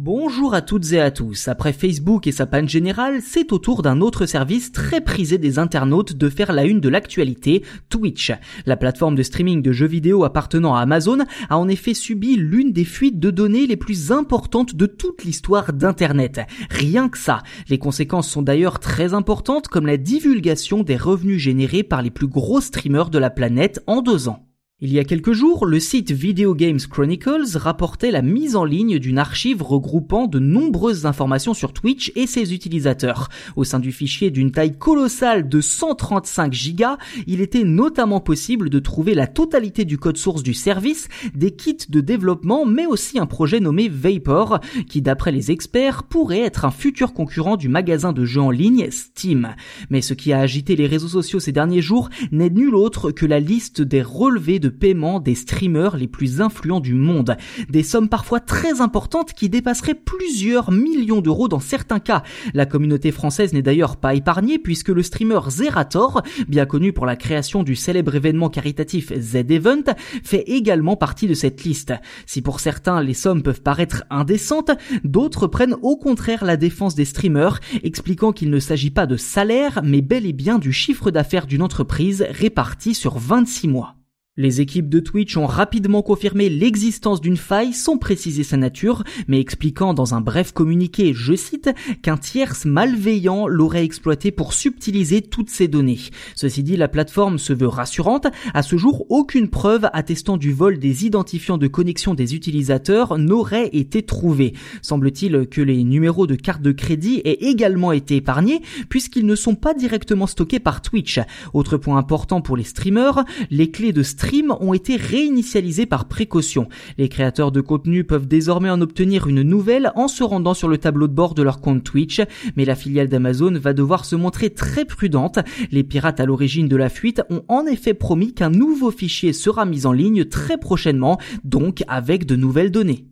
Bonjour à toutes et à tous. Après Facebook et sa panne générale, c'est au tour d'un autre service très prisé des internautes de faire la une de l'actualité, Twitch. La plateforme de streaming de jeux vidéo appartenant à Amazon a en effet subi l'une des fuites de données les plus importantes de toute l'histoire d'Internet. Rien que ça. Les conséquences sont d'ailleurs très importantes comme la divulgation des revenus générés par les plus gros streamers de la planète en deux ans. Il y a quelques jours, le site Video Games Chronicles rapportait la mise en ligne d'une archive regroupant de nombreuses informations sur Twitch et ses utilisateurs. Au sein du fichier d'une taille colossale de 135 gigas, il était notamment possible de trouver la totalité du code source du service, des kits de développement, mais aussi un projet nommé Vapor, qui d'après les experts pourrait être un futur concurrent du magasin de jeux en ligne Steam. Mais ce qui a agité les réseaux sociaux ces derniers jours n'est nul autre que la liste des relevés de paiement des streamers les plus influents du monde. Des sommes parfois très importantes qui dépasseraient plusieurs millions d'euros dans certains cas. La communauté française n'est d'ailleurs pas épargnée puisque le streamer Zerator, bien connu pour la création du célèbre événement caritatif Z-Event, fait également partie de cette liste. Si pour certains les sommes peuvent paraître indécentes, d'autres prennent au contraire la défense des streamers, expliquant qu'il ne s'agit pas de salaire mais bel et bien du chiffre d'affaires d'une entreprise réparti sur 26 mois. Les équipes de Twitch ont rapidement confirmé l'existence d'une faille sans préciser sa nature, mais expliquant dans un bref communiqué, je cite, qu'un tierce malveillant l'aurait exploité pour subtiliser toutes ces données. Ceci dit, la plateforme se veut rassurante. À ce jour, aucune preuve attestant du vol des identifiants de connexion des utilisateurs n'aurait été trouvée. Semble-t-il que les numéros de carte de crédit aient également été épargnés puisqu'ils ne sont pas directement stockés par Twitch. Autre point important pour les streamers, les clés de stream ont été réinitialisés par précaution. Les créateurs de contenu peuvent désormais en obtenir une nouvelle en se rendant sur le tableau de bord de leur compte Twitch, mais la filiale d'Amazon va devoir se montrer très prudente. Les pirates à l'origine de la fuite ont en effet promis qu'un nouveau fichier sera mis en ligne très prochainement, donc avec de nouvelles données.